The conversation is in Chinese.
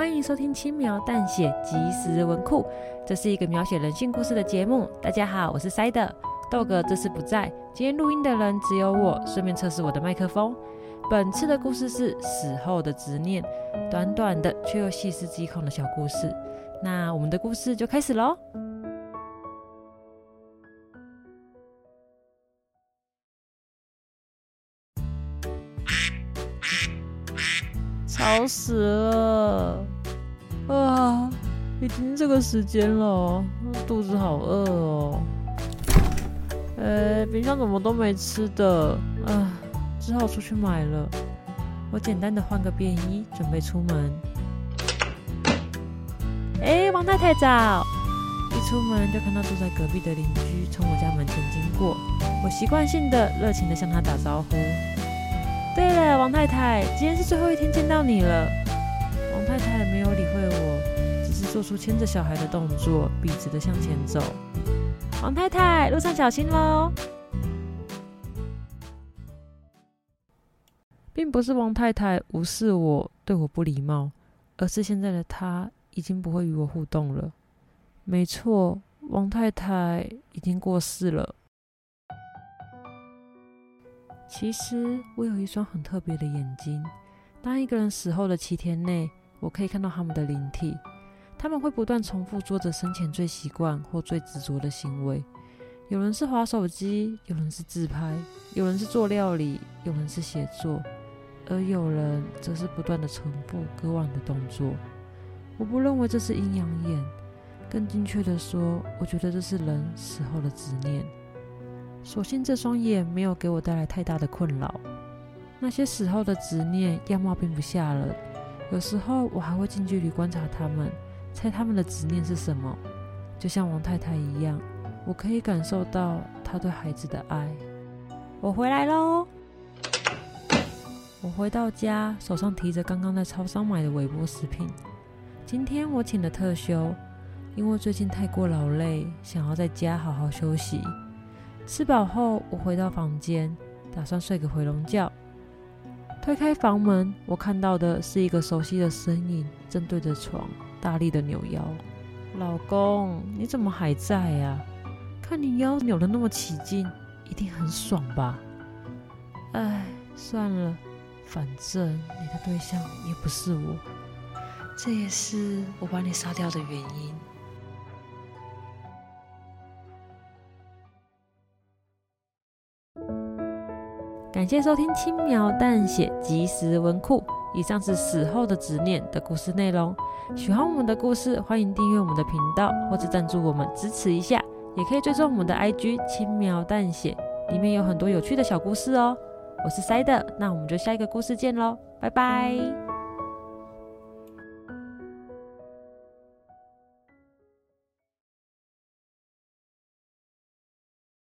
欢迎收听轻描淡写即时文库，这是一个描写人性故事的节目。大家好，我是塞德，豆哥这次不在，今天录音的人只有我，顺便测试我的麦克风。本次的故事是死后的执念，短短的却又细思极恐的小故事。那我们的故事就开始喽。吵死了！啊，已经这个时间了，肚子好饿哦。呃，冰箱怎么都没吃的？啊，只好出去买了。我简单的换个便衣，准备出门。哎，王太太早！一出门就看到住在隔壁的邻居从我家门前经过，我习惯性的热情的向他打招呼。王太太，今天是最后一天见到你了。王太太没有理会我，只是做出牵着小孩的动作，笔直的向前走。王太太，路上小心喽！并不是王太太无视我，对我不礼貌，而是现在的她已经不会与我互动了。没错，王太太已经过世了。其实我有一双很特别的眼睛。当一个人死后的七天内，我可以看到他们的灵体。他们会不断重复做着生前最习惯或最执着的行为。有人是划手机，有人是自拍，有人是做料理，有人是写作，而有人则是不断的重复割腕的动作。我不认为这是阴阳眼，更精确的说，我觉得这是人死后的执念。所幸这双眼没有给我带来太大的困扰。那些死后的执念样貌并不吓人，有时候我还会近距离观察他们，猜他们的执念是什么。就像王太太一样，我可以感受到她对孩子的爱。我回来喽！我回到家，手上提着刚刚在超商买的微波食品。今天我请了特休，因为最近太过劳累，想要在家好好休息。吃饱后，我回到房间，打算睡个回笼觉。推开房门，我看到的是一个熟悉的身影，正对着床大力的扭腰。老公，你怎么还在呀？看你腰扭得那么起劲，一定很爽吧？哎，算了，反正你的对象也不是我，这也是我把你杀掉的原因。感谢收听轻描淡写即时文库。以上是死后的执念的故事内容。喜欢我们的故事，欢迎订阅我们的频道或者赞助我们支持一下。也可以追踪我们的 IG 轻描淡写，里面有很多有趣的小故事哦。我是塞德，那我们就下一个故事见喽，拜拜。